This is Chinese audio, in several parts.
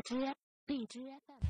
荔枝荔枝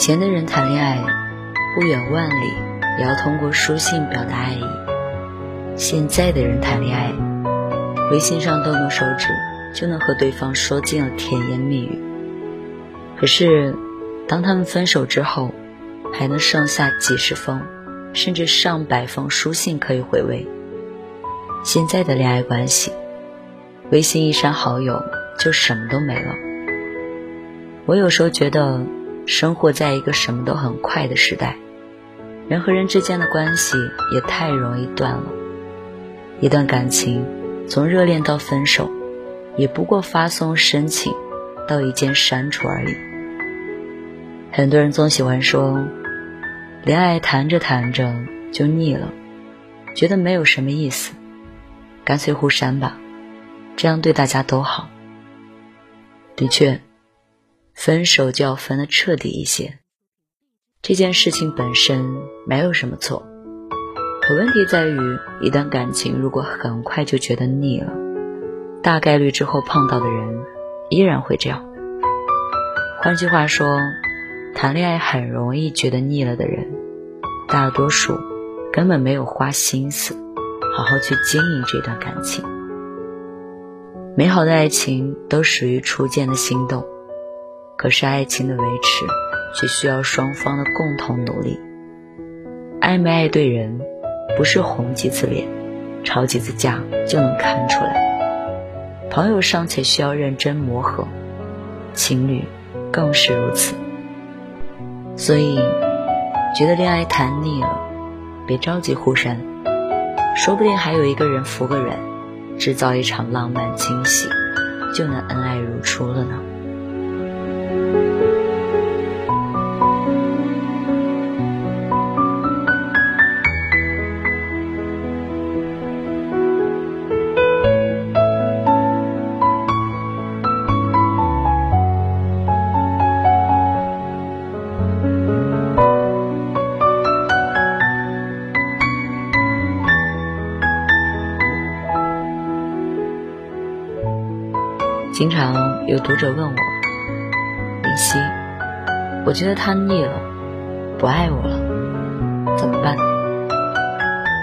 以前的人谈恋爱，不远万里也要通过书信表达爱意。现在的人谈恋爱，微信上动动手指就能和对方说尽了甜言蜜语。可是，当他们分手之后，还能剩下几十封，甚至上百封书信可以回味。现在的恋爱关系，微信一删好友就什么都没了。我有时候觉得。生活在一个什么都很快的时代，人和人之间的关系也太容易断了。一段感情从热恋到分手，也不过发送申请到一键删除而已。很多人总喜欢说，恋爱谈着谈着就腻了，觉得没有什么意思，干脆互删吧，这样对大家都好。的确。分手就要分得彻底一些，这件事情本身没有什么错，可问题在于，一段感情如果很快就觉得腻了，大概率之后碰到的人依然会这样。换句话说，谈恋爱很容易觉得腻了的人，大多数根本没有花心思好好去经营这段感情。美好的爱情都属于初见的心动。可是爱情的维持，却需要双方的共同努力。爱没爱对人，不是红几次脸、吵几次架就能看出来。朋友尚且需要认真磨合，情侣更是如此。所以，觉得恋爱谈腻了，别着急互删，说不定还有一个人服个人，制造一场浪漫惊喜，就能恩爱如初了呢。经常有读者问我：“林夕，我觉得他腻了，不爱我了，怎么办？”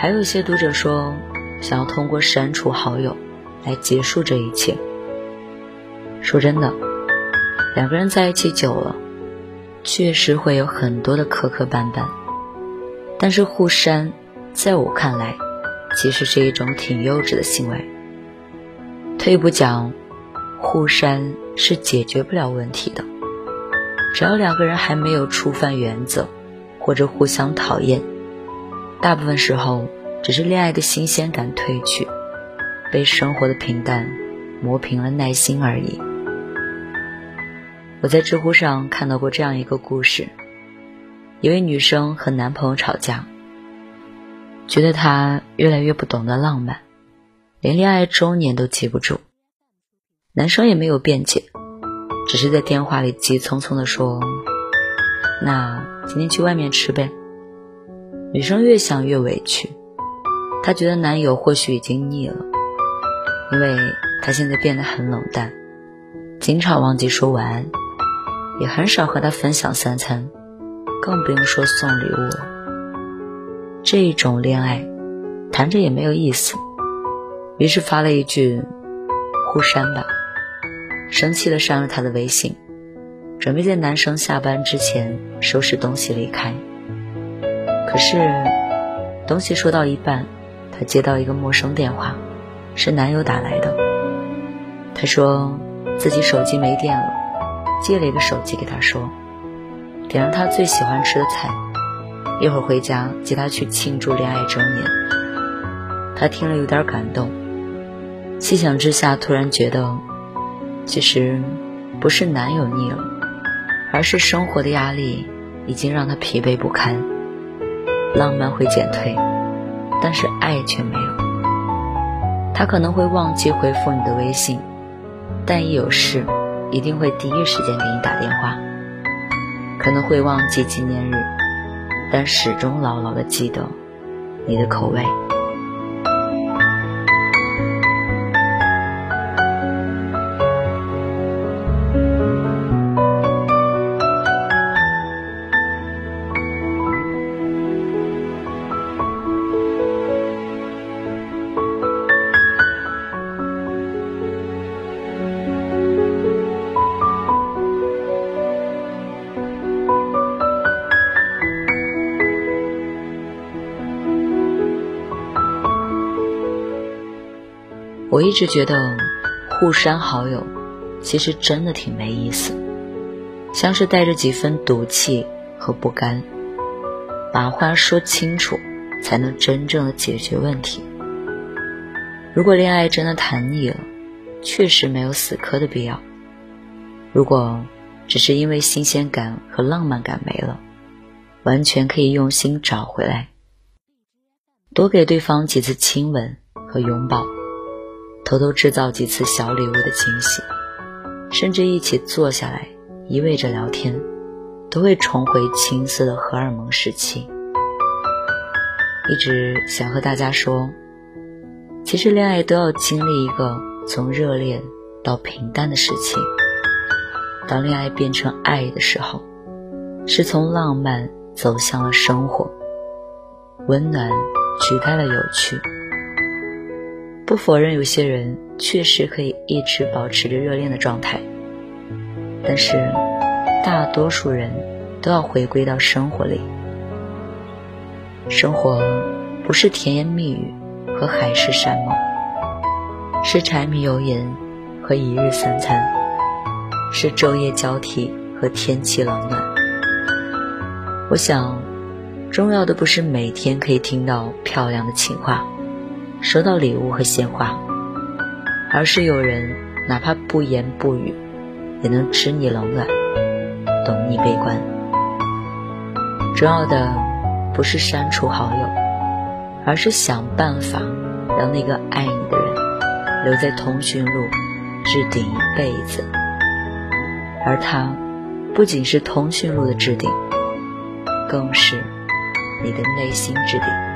还有一些读者说，想要通过删除好友来结束这一切。说真的，两个人在一起久了，确实会有很多的磕磕绊绊，但是互删，在我看来，其实是一种挺幼稚的行为。退一步讲。互删是解决不了问题的，只要两个人还没有触犯原则，或者互相讨厌，大部分时候只是恋爱的新鲜感褪去，被生活的平淡磨平了耐心而已。我在知乎上看到过这样一个故事：一位女生和男朋友吵架，觉得他越来越不懂得浪漫，连恋爱周年都记不住。男生也没有辩解，只是在电话里急匆匆地说：“那今天去外面吃呗。”女生越想越委屈，她觉得男友或许已经腻了，因为他现在变得很冷淡，经常忘记说晚安，也很少和他分享三餐，更不用说送礼物了。这一种恋爱，谈着也没有意思。于是发了一句“互删吧”，生气的删了他的微信，准备在男生下班之前收拾东西离开。可是，东西说到一半，她接到一个陌生电话，是男友打来的。他说自己手机没电了，借了一个手机给他说，点上他最喜欢吃的菜，一会儿回家接他去庆祝恋爱周年。他听了有点感动，细想之下，突然觉得，其实不是男友腻了，而是生活的压力已经让他疲惫不堪。浪漫会减退，但是爱却没有。他可能会忘记回复你的微信，但一有事，一定会第一时间给你打电话。可能会忘记纪念日，但始终牢牢的记得你的口味。一直觉得，互删好友，其实真的挺没意思，像是带着几分赌气和不甘。把话说清楚，才能真正的解决问题。如果恋爱真的谈腻了，确实没有死磕的必要。如果只是因为新鲜感和浪漫感没了，完全可以用心找回来，多给对方几次亲吻和拥抱。偷偷制造几次小礼物的惊喜，甚至一起坐下来一味着聊天，都会重回青涩的荷尔蒙时期。一直想和大家说，其实恋爱都要经历一个从热恋到平淡的时期。当恋爱变成爱的时候，是从浪漫走向了生活，温暖取代了有趣。不否认，有些人确实可以一直保持着热恋的状态，但是大多数人都要回归到生活里。生活不是甜言蜜语和海誓山盟，是柴米油盐和一日三餐，是昼夜交替和天气冷暖。我想，重要的不是每天可以听到漂亮的情话。收到礼物和鲜花，而是有人哪怕不言不语，也能知你冷暖，懂你悲观。重要的不是删除好友，而是想办法让那个爱你的人留在通讯录置顶一辈子。而他不仅是通讯录的置顶，更是你的内心置顶。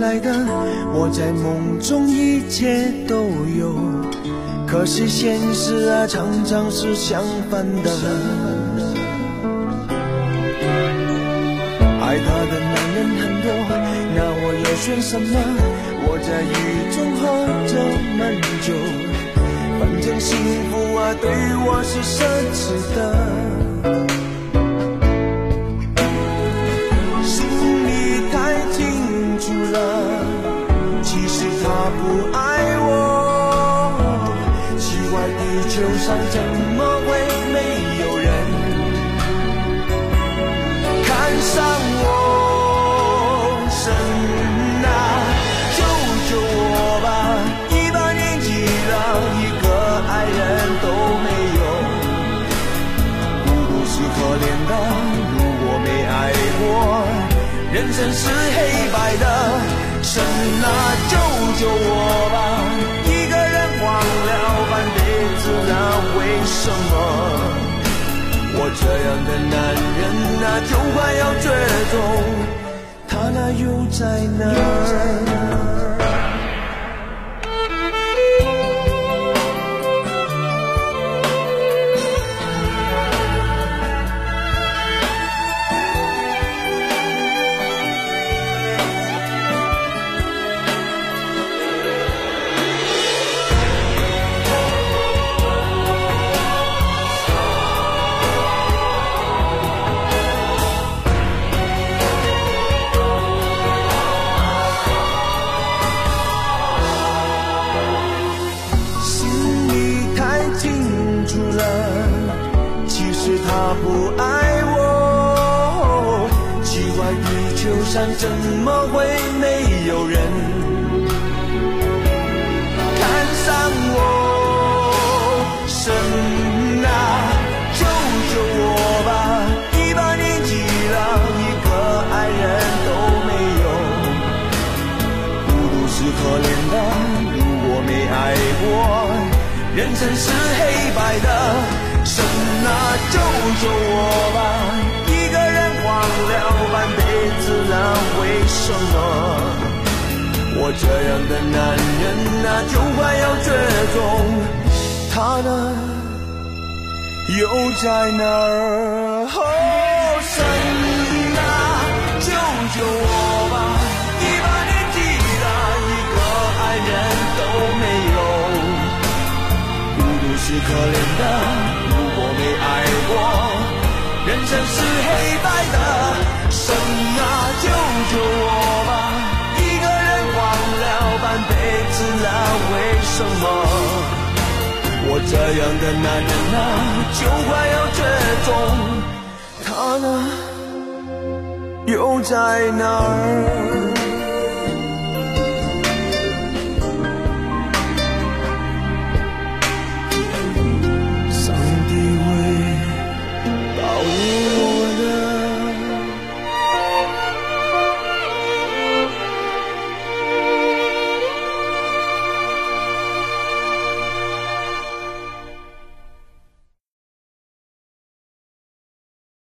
来的。我在梦中一切都有，可是现实啊常常是相反的。爱他的男人很多，那我要选什么？我在雨中喝着闷酒，反正幸福啊对我是奢侈的。地球上怎么会没有人看上我？神啊，救救我吧！一把年纪了，一个爱人都没有。孤独是可怜的，如果没爱过，人生是黑白的。神啊，救救我这样的男人啊，就快要绝种，他那又在哪儿？地球上怎么会没有人看上我？神啊，救救我吧！一把年纪了，一个爱人都没有。孤独是可怜的，如果没爱过，人生是黑白的。神啊，救救我吧！什么？我这样的男人啊，就快要绝种，他呢，又在哪儿？哦，神啊，救救我吧！一把年纪了，一个爱人都没有。孤独是可怜的，如果没爱过，人生是黑白的。神啊，救救我吧！一个人忘了半辈子了，为什么？我这样的男人啊，就快要绝种，他呢，又在哪儿？